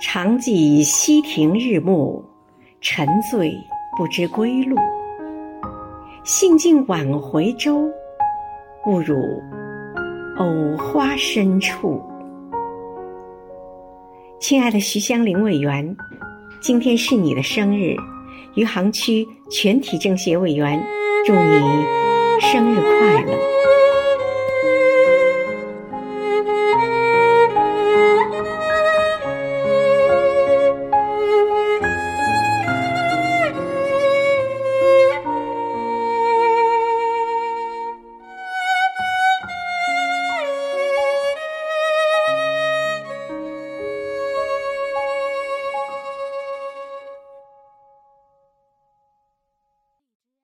常记溪亭日暮沉醉不知归路。兴尽晚回舟误入藕花深处。亲爱的徐香玲委员今天是你的生日余杭区全体政协委员祝你生日快乐。